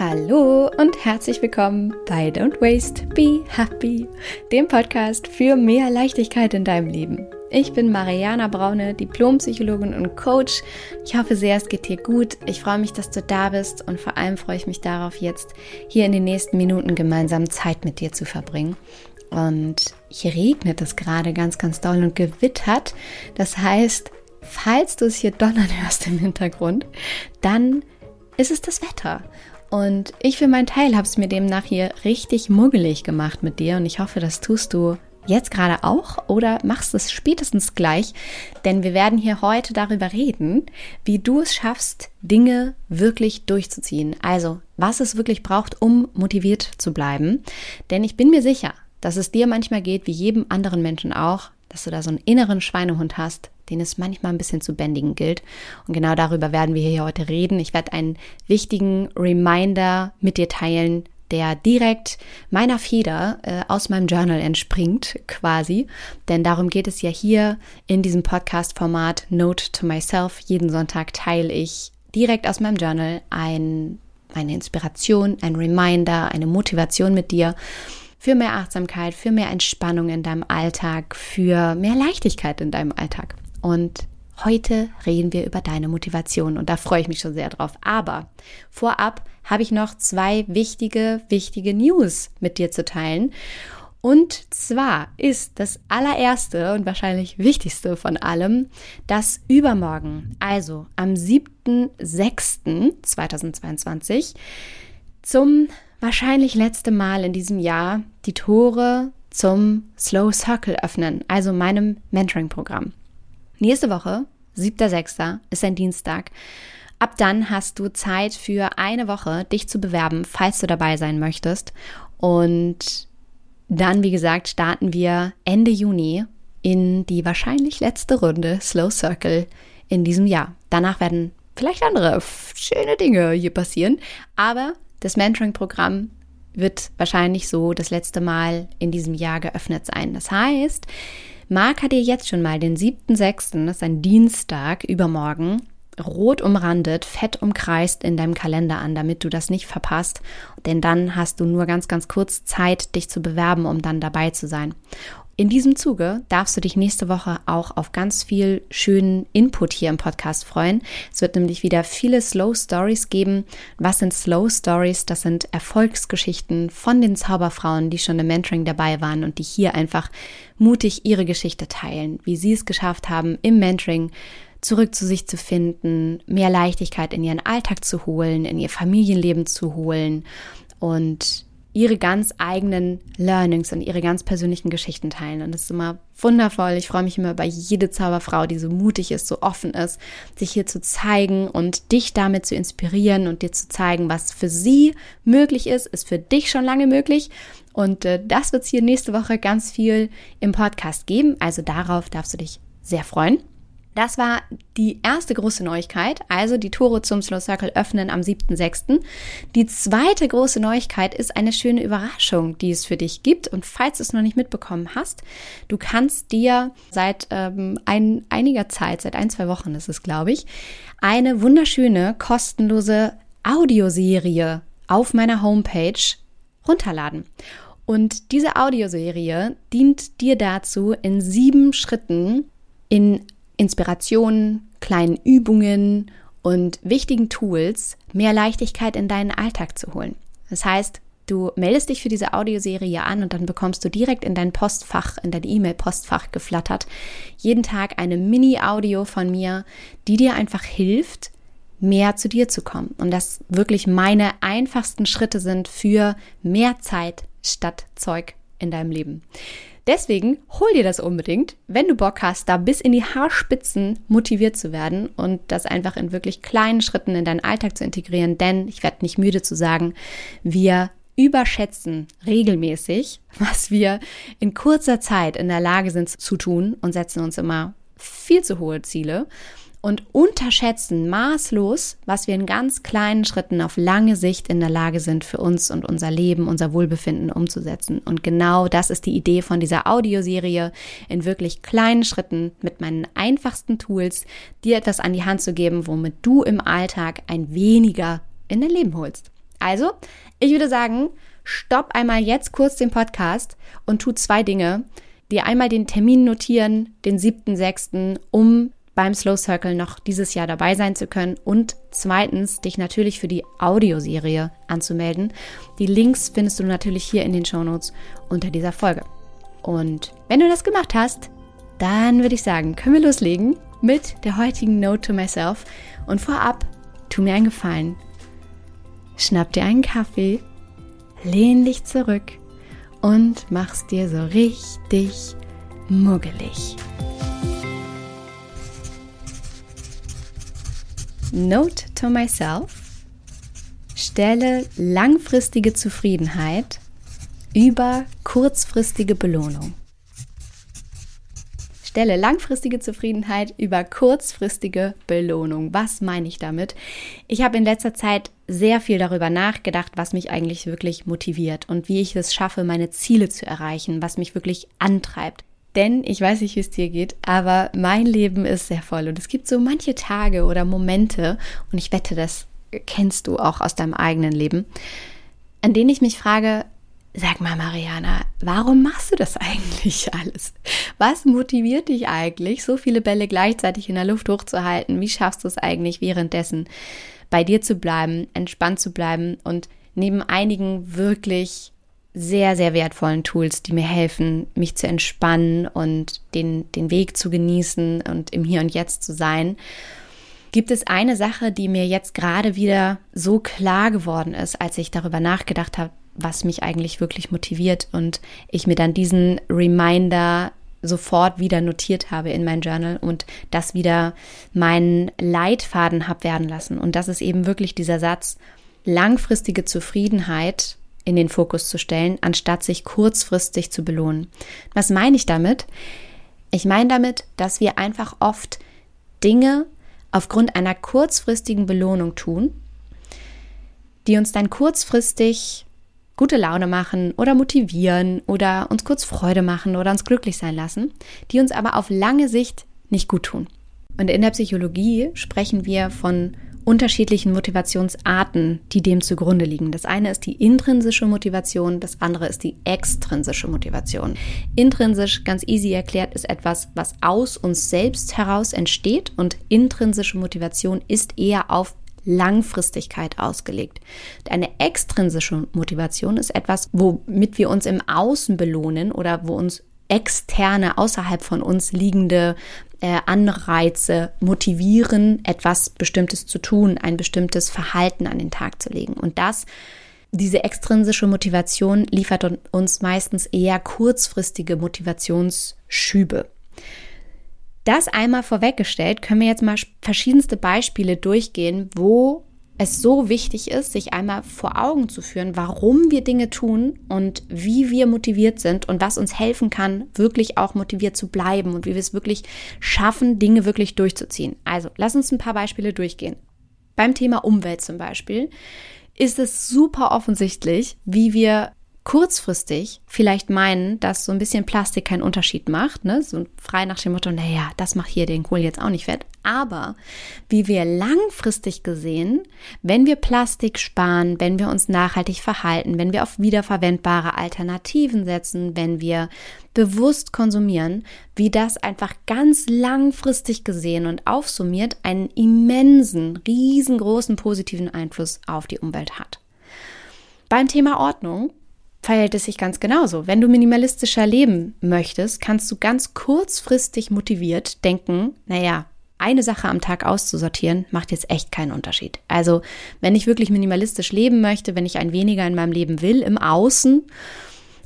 Hallo und herzlich willkommen bei Don't Waste, Be Happy, dem Podcast für mehr Leichtigkeit in deinem Leben. Ich bin Mariana Braune, Diplompsychologin und Coach. Ich hoffe sehr, es geht dir gut. Ich freue mich, dass du da bist und vor allem freue ich mich darauf, jetzt hier in den nächsten Minuten gemeinsam Zeit mit dir zu verbringen. Und hier regnet es gerade ganz, ganz doll und gewittert. Das heißt, falls du es hier donnern hörst im Hintergrund, dann ist es das Wetter. Und ich für meinen Teil habe es mir demnach hier richtig muggelig gemacht mit dir und ich hoffe, das tust du jetzt gerade auch oder machst es spätestens gleich, denn wir werden hier heute darüber reden, wie du es schaffst, Dinge wirklich durchzuziehen. Also, was es wirklich braucht, um motiviert zu bleiben. Denn ich bin mir sicher, dass es dir manchmal geht, wie jedem anderen Menschen auch, dass du da so einen inneren Schweinehund hast, den es manchmal ein bisschen zu bändigen gilt. Und genau darüber werden wir hier heute reden. Ich werde einen wichtigen Reminder mit dir teilen, der direkt meiner Feder äh, aus meinem Journal entspringt, quasi. Denn darum geht es ja hier in diesem Podcast-Format Note to Myself. Jeden Sonntag teile ich direkt aus meinem Journal ein, eine Inspiration, ein Reminder, eine Motivation mit dir für mehr Achtsamkeit, für mehr Entspannung in deinem Alltag, für mehr Leichtigkeit in deinem Alltag. Und heute reden wir über deine Motivation und da freue ich mich schon sehr drauf. Aber vorab habe ich noch zwei wichtige, wichtige News mit dir zu teilen. Und zwar ist das allererste und wahrscheinlich wichtigste von allem, dass übermorgen, also am 7.6.2022, zum wahrscheinlich letzte Mal in diesem Jahr die Tore zum Slow Circle öffnen, also meinem Mentoring-Programm. Nächste Woche, 7.6., ist ein Dienstag. Ab dann hast du Zeit für eine Woche, dich zu bewerben, falls du dabei sein möchtest. Und dann, wie gesagt, starten wir Ende Juni in die wahrscheinlich letzte Runde Slow Circle in diesem Jahr. Danach werden vielleicht andere schöne Dinge hier passieren, aber das Mentoring-Programm wird wahrscheinlich so das letzte Mal in diesem Jahr geöffnet sein. Das heißt, Marker dir jetzt schon mal den 7.6., das ist ein Dienstag, übermorgen, rot umrandet, fett umkreist in deinem Kalender an, damit du das nicht verpasst. Denn dann hast du nur ganz, ganz kurz Zeit, dich zu bewerben, um dann dabei zu sein. In diesem Zuge darfst du dich nächste Woche auch auf ganz viel schönen Input hier im Podcast freuen. Es wird nämlich wieder viele Slow Stories geben. Was sind Slow Stories? Das sind Erfolgsgeschichten von den Zauberfrauen, die schon im Mentoring dabei waren und die hier einfach mutig ihre Geschichte teilen, wie sie es geschafft haben, im Mentoring zurück zu sich zu finden, mehr Leichtigkeit in ihren Alltag zu holen, in ihr Familienleben zu holen und ihre ganz eigenen Learnings und ihre ganz persönlichen Geschichten teilen. Und das ist immer wundervoll. Ich freue mich immer über jede Zauberfrau, die so mutig ist, so offen ist, sich hier zu zeigen und dich damit zu inspirieren und dir zu zeigen, was für sie möglich ist, ist für dich schon lange möglich. Und äh, das wird es hier nächste Woche ganz viel im Podcast geben. Also darauf darfst du dich sehr freuen. Das war die erste große Neuigkeit, also die Tore zum Slow Circle öffnen am 7.6. Die zweite große Neuigkeit ist eine schöne Überraschung, die es für dich gibt. Und falls du es noch nicht mitbekommen hast, du kannst dir seit ähm, ein, einiger Zeit, seit ein, zwei Wochen ist es, glaube ich, eine wunderschöne, kostenlose Audioserie auf meiner Homepage runterladen. Und diese Audioserie dient dir dazu, in sieben Schritten in Inspirationen, kleinen Übungen und wichtigen Tools mehr Leichtigkeit in deinen Alltag zu holen. Das heißt, du meldest dich für diese Audioserie an und dann bekommst du direkt in dein Postfach, in dein E-Mail-Postfach geflattert, jeden Tag eine Mini-Audio von mir, die dir einfach hilft, mehr zu dir zu kommen. Und das wirklich meine einfachsten Schritte sind für mehr Zeit statt Zeug in deinem Leben. Deswegen hol dir das unbedingt, wenn du Bock hast, da bis in die Haarspitzen motiviert zu werden und das einfach in wirklich kleinen Schritten in deinen Alltag zu integrieren. Denn ich werde nicht müde zu sagen, wir überschätzen regelmäßig, was wir in kurzer Zeit in der Lage sind zu tun und setzen uns immer viel zu hohe Ziele und unterschätzen maßlos, was wir in ganz kleinen Schritten auf lange Sicht in der Lage sind, für uns und unser Leben, unser Wohlbefinden umzusetzen. Und genau das ist die Idee von dieser Audioserie, in wirklich kleinen Schritten mit meinen einfachsten Tools dir etwas an die Hand zu geben, womit du im Alltag ein weniger in dein Leben holst. Also, ich würde sagen, stopp einmal jetzt kurz den Podcast und tu zwei Dinge. Dir einmal den Termin notieren, den 7.6., um beim Slow Circle noch dieses Jahr dabei sein zu können und zweitens dich natürlich für die Audioserie anzumelden. Die Links findest du natürlich hier in den Shownotes unter dieser Folge. Und wenn du das gemacht hast, dann würde ich sagen, können wir loslegen mit der heutigen Note to Myself. Und vorab, tu mir einen Gefallen. Schnapp dir einen Kaffee, lehn dich zurück und mach's dir so richtig muggelig. Note to myself. Stelle langfristige Zufriedenheit über kurzfristige Belohnung. Stelle langfristige Zufriedenheit über kurzfristige Belohnung. Was meine ich damit? Ich habe in letzter Zeit sehr viel darüber nachgedacht, was mich eigentlich wirklich motiviert und wie ich es schaffe, meine Ziele zu erreichen, was mich wirklich antreibt. Denn ich weiß nicht, wie es dir geht, aber mein Leben ist sehr voll und es gibt so manche Tage oder Momente, und ich wette, das kennst du auch aus deinem eigenen Leben, an denen ich mich frage, Sag mal, Mariana, warum machst du das eigentlich alles? Was motiviert dich eigentlich, so viele Bälle gleichzeitig in der Luft hochzuhalten? Wie schaffst du es eigentlich währenddessen, bei dir zu bleiben, entspannt zu bleiben und neben einigen wirklich sehr, sehr wertvollen Tools, die mir helfen, mich zu entspannen und den, den Weg zu genießen und im Hier und Jetzt zu sein, gibt es eine Sache, die mir jetzt gerade wieder so klar geworden ist, als ich darüber nachgedacht habe, was mich eigentlich wirklich motiviert und ich mir dann diesen Reminder sofort wieder notiert habe in mein Journal und das wieder meinen Leitfaden habe werden lassen. Und das ist eben wirklich dieser Satz, langfristige Zufriedenheit in den Fokus zu stellen, anstatt sich kurzfristig zu belohnen. Was meine ich damit? Ich meine damit, dass wir einfach oft Dinge aufgrund einer kurzfristigen Belohnung tun, die uns dann kurzfristig gute Laune machen oder motivieren oder uns kurz Freude machen oder uns glücklich sein lassen, die uns aber auf lange Sicht nicht gut tun. Und in der Psychologie sprechen wir von unterschiedlichen Motivationsarten, die dem zugrunde liegen. Das eine ist die intrinsische Motivation, das andere ist die extrinsische Motivation. Intrinsisch, ganz easy erklärt, ist etwas, was aus uns selbst heraus entsteht und intrinsische Motivation ist eher auf Langfristigkeit ausgelegt. Eine extrinsische Motivation ist etwas, womit wir uns im Außen belohnen oder wo uns externe, außerhalb von uns liegende äh, Anreize motivieren, etwas Bestimmtes zu tun, ein bestimmtes Verhalten an den Tag zu legen. Und das, diese extrinsische Motivation liefert uns meistens eher kurzfristige Motivationsschübe. Das einmal vorweggestellt, können wir jetzt mal verschiedenste Beispiele durchgehen, wo es so wichtig ist, sich einmal vor Augen zu führen, warum wir Dinge tun und wie wir motiviert sind und was uns helfen kann, wirklich auch motiviert zu bleiben und wie wir es wirklich schaffen, Dinge wirklich durchzuziehen. Also, lass uns ein paar Beispiele durchgehen. Beim Thema Umwelt zum Beispiel ist es super offensichtlich, wie wir kurzfristig vielleicht meinen, dass so ein bisschen Plastik keinen Unterschied macht, ne? so frei nach dem Motto, naja, das macht hier den Kohl jetzt auch nicht fett. Aber wie wir langfristig gesehen, wenn wir Plastik sparen, wenn wir uns nachhaltig verhalten, wenn wir auf wiederverwendbare Alternativen setzen, wenn wir bewusst konsumieren, wie das einfach ganz langfristig gesehen und aufsummiert einen immensen, riesengroßen positiven Einfluss auf die Umwelt hat. Beim Thema Ordnung verhält es sich ganz genauso. Wenn du minimalistischer leben möchtest, kannst du ganz kurzfristig motiviert denken, naja, eine Sache am Tag auszusortieren, macht jetzt echt keinen Unterschied. Also, wenn ich wirklich minimalistisch leben möchte, wenn ich ein weniger in meinem Leben will, im Außen,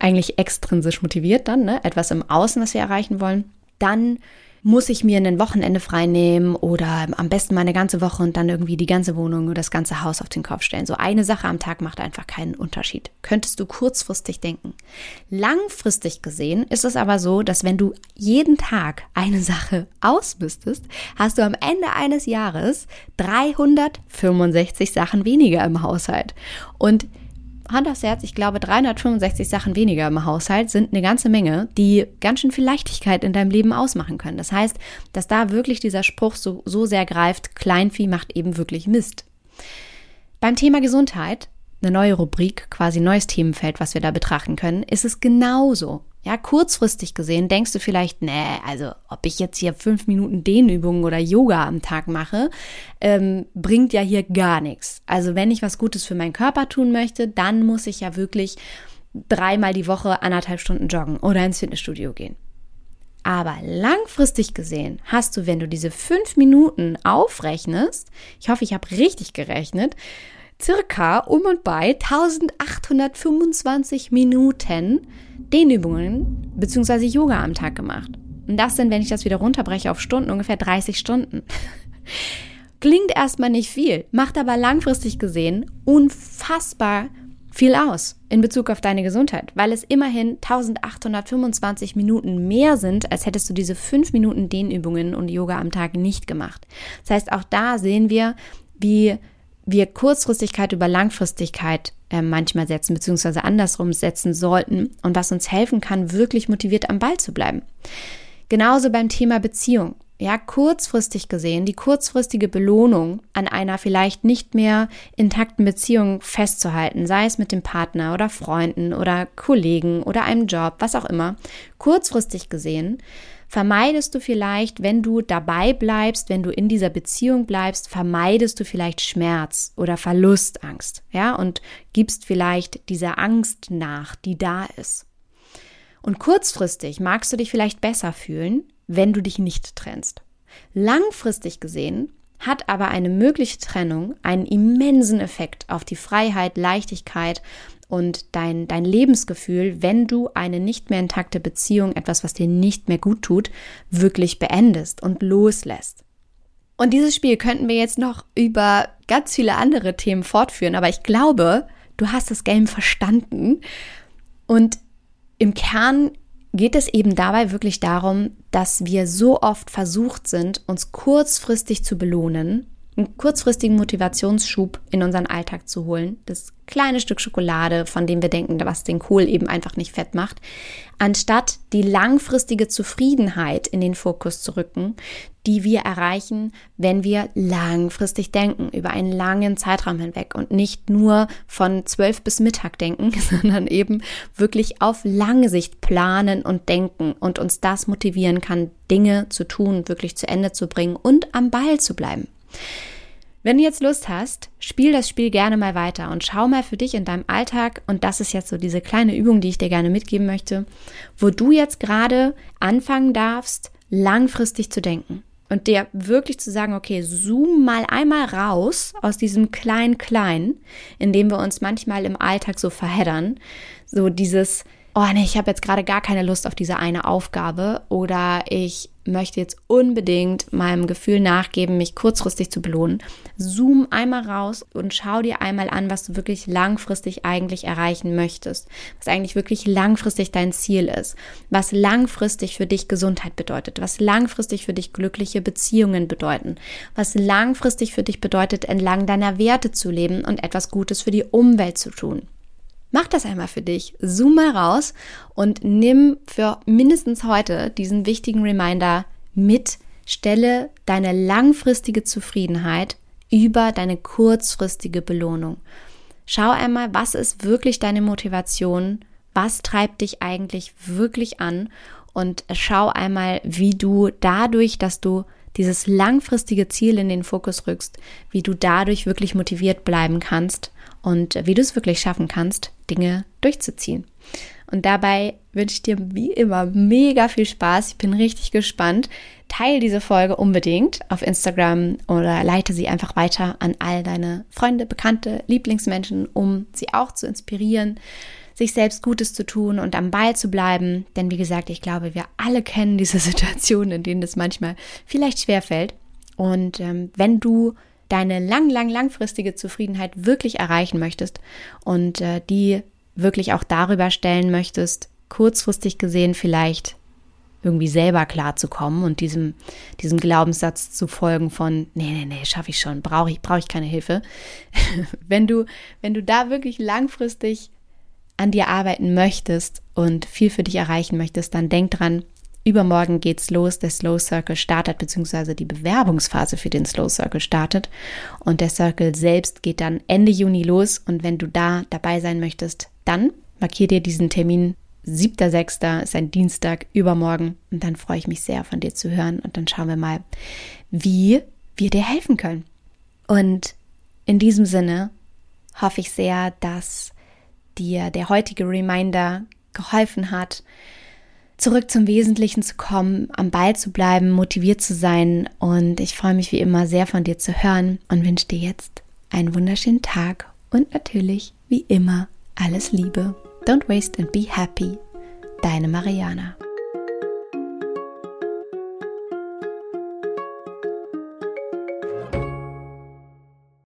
eigentlich extrinsisch motiviert dann, ne, etwas im Außen, was wir erreichen wollen, dann muss ich mir ein Wochenende frei nehmen oder am besten mal eine ganze Woche und dann irgendwie die ganze Wohnung oder das ganze Haus auf den Kopf stellen. So eine Sache am Tag macht einfach keinen Unterschied. Könntest du kurzfristig denken. Langfristig gesehen ist es aber so, dass wenn du jeden Tag eine Sache ausmüsstest, hast du am Ende eines Jahres 365 Sachen weniger im Haushalt. Und Hand aufs Herz, ich glaube, 365 Sachen weniger im Haushalt sind eine ganze Menge, die ganz schön viel Leichtigkeit in deinem Leben ausmachen können. Das heißt, dass da wirklich dieser Spruch so, so sehr greift, Kleinvieh macht eben wirklich Mist. Beim Thema Gesundheit eine neue Rubrik, quasi neues Themenfeld, was wir da betrachten können, ist es genauso. Ja, kurzfristig gesehen denkst du vielleicht, nee, also ob ich jetzt hier fünf Minuten Dehnübungen oder Yoga am Tag mache, ähm, bringt ja hier gar nichts. Also wenn ich was Gutes für meinen Körper tun möchte, dann muss ich ja wirklich dreimal die Woche anderthalb Stunden joggen oder ins Fitnessstudio gehen. Aber langfristig gesehen hast du, wenn du diese fünf Minuten aufrechnest, ich hoffe, ich habe richtig gerechnet, circa um und bei 1825 Minuten Dehnübungen bzw. Yoga am Tag gemacht. Und das sind, wenn ich das wieder runterbreche auf Stunden, ungefähr 30 Stunden. Klingt erstmal nicht viel, macht aber langfristig gesehen unfassbar viel aus in Bezug auf deine Gesundheit, weil es immerhin 1825 Minuten mehr sind, als hättest du diese 5 Minuten Dehnübungen und Yoga am Tag nicht gemacht. Das heißt, auch da sehen wir, wie wir Kurzfristigkeit über Langfristigkeit äh, manchmal setzen, beziehungsweise andersrum setzen sollten und was uns helfen kann, wirklich motiviert am Ball zu bleiben. Genauso beim Thema Beziehung. Ja, kurzfristig gesehen, die kurzfristige Belohnung an einer vielleicht nicht mehr intakten Beziehung festzuhalten, sei es mit dem Partner oder Freunden oder Kollegen oder einem Job, was auch immer. Kurzfristig gesehen vermeidest du vielleicht, wenn du dabei bleibst, wenn du in dieser Beziehung bleibst, vermeidest du vielleicht Schmerz oder Verlustangst, ja, und gibst vielleicht dieser Angst nach, die da ist. Und kurzfristig magst du dich vielleicht besser fühlen, wenn du dich nicht trennst. Langfristig gesehen hat aber eine mögliche Trennung einen immensen Effekt auf die Freiheit, Leichtigkeit und dein, dein Lebensgefühl, wenn du eine nicht mehr intakte Beziehung, etwas, was dir nicht mehr gut tut, wirklich beendest und loslässt. Und dieses Spiel könnten wir jetzt noch über ganz viele andere Themen fortführen, aber ich glaube, du hast das Game verstanden. Und im Kern geht es eben dabei wirklich darum, dass wir so oft versucht sind, uns kurzfristig zu belohnen einen kurzfristigen Motivationsschub in unseren Alltag zu holen. Das kleine Stück Schokolade, von dem wir denken, was den Kohl eben einfach nicht fett macht, anstatt die langfristige Zufriedenheit in den Fokus zu rücken, die wir erreichen, wenn wir langfristig denken, über einen langen Zeitraum hinweg und nicht nur von zwölf bis Mittag denken, sondern eben wirklich auf lange Sicht planen und denken und uns das motivieren kann, Dinge zu tun, wirklich zu Ende zu bringen und am Ball zu bleiben. Wenn du jetzt Lust hast, spiel das Spiel gerne mal weiter und schau mal für dich in deinem Alltag, und das ist jetzt so diese kleine Übung, die ich dir gerne mitgeben möchte, wo du jetzt gerade anfangen darfst, langfristig zu denken und dir wirklich zu sagen, okay, zoom mal einmal raus aus diesem klein klein, in dem wir uns manchmal im Alltag so verheddern, so dieses oh nee, ich habe jetzt gerade gar keine Lust auf diese eine Aufgabe oder ich möchte jetzt unbedingt meinem Gefühl nachgeben, mich kurzfristig zu belohnen. Zoom einmal raus und schau dir einmal an, was du wirklich langfristig eigentlich erreichen möchtest, was eigentlich wirklich langfristig dein Ziel ist, was langfristig für dich Gesundheit bedeutet, was langfristig für dich glückliche Beziehungen bedeuten, was langfristig für dich bedeutet, entlang deiner Werte zu leben und etwas Gutes für die Umwelt zu tun. Mach das einmal für dich. Zoom mal raus und nimm für mindestens heute diesen wichtigen Reminder mit. Stelle deine langfristige Zufriedenheit über deine kurzfristige Belohnung. Schau einmal, was ist wirklich deine Motivation? Was treibt dich eigentlich wirklich an? Und schau einmal, wie du dadurch, dass du dieses langfristige Ziel in den Fokus rückst, wie du dadurch wirklich motiviert bleiben kannst und wie du es wirklich schaffen kannst, Dinge durchzuziehen. Und dabei wünsche ich dir wie immer mega viel Spaß. Ich bin richtig gespannt. Teil diese Folge unbedingt auf Instagram oder leite sie einfach weiter an all deine Freunde, Bekannte, Lieblingsmenschen, um sie auch zu inspirieren, sich selbst Gutes zu tun und am Ball zu bleiben. Denn wie gesagt, ich glaube, wir alle kennen diese Situationen, in denen es manchmal vielleicht schwerfällt. Und ähm, wenn du deine lang, lang, langfristige Zufriedenheit wirklich erreichen möchtest und äh, die wirklich auch darüber stellen möchtest, kurzfristig gesehen vielleicht irgendwie selber klarzukommen und diesem, diesem Glaubenssatz zu folgen von, nee, nee, nee, schaffe ich schon, brauche ich, brauche ich keine Hilfe. wenn du, wenn du da wirklich langfristig an dir arbeiten möchtest und viel für dich erreichen möchtest, dann denk dran, Übermorgen geht's los. Der Slow Circle startet, beziehungsweise die Bewerbungsphase für den Slow Circle startet. Und der Circle selbst geht dann Ende Juni los. Und wenn du da dabei sein möchtest, dann markier dir diesen Termin. 7.6. ist ein Dienstag übermorgen. Und dann freue ich mich sehr, von dir zu hören. Und dann schauen wir mal, wie wir dir helfen können. Und in diesem Sinne hoffe ich sehr, dass dir der heutige Reminder geholfen hat, zurück zum Wesentlichen zu kommen, am Ball zu bleiben, motiviert zu sein. Und ich freue mich wie immer sehr von dir zu hören und wünsche dir jetzt einen wunderschönen Tag und natürlich wie immer alles Liebe. Don't waste and be happy. Deine Mariana.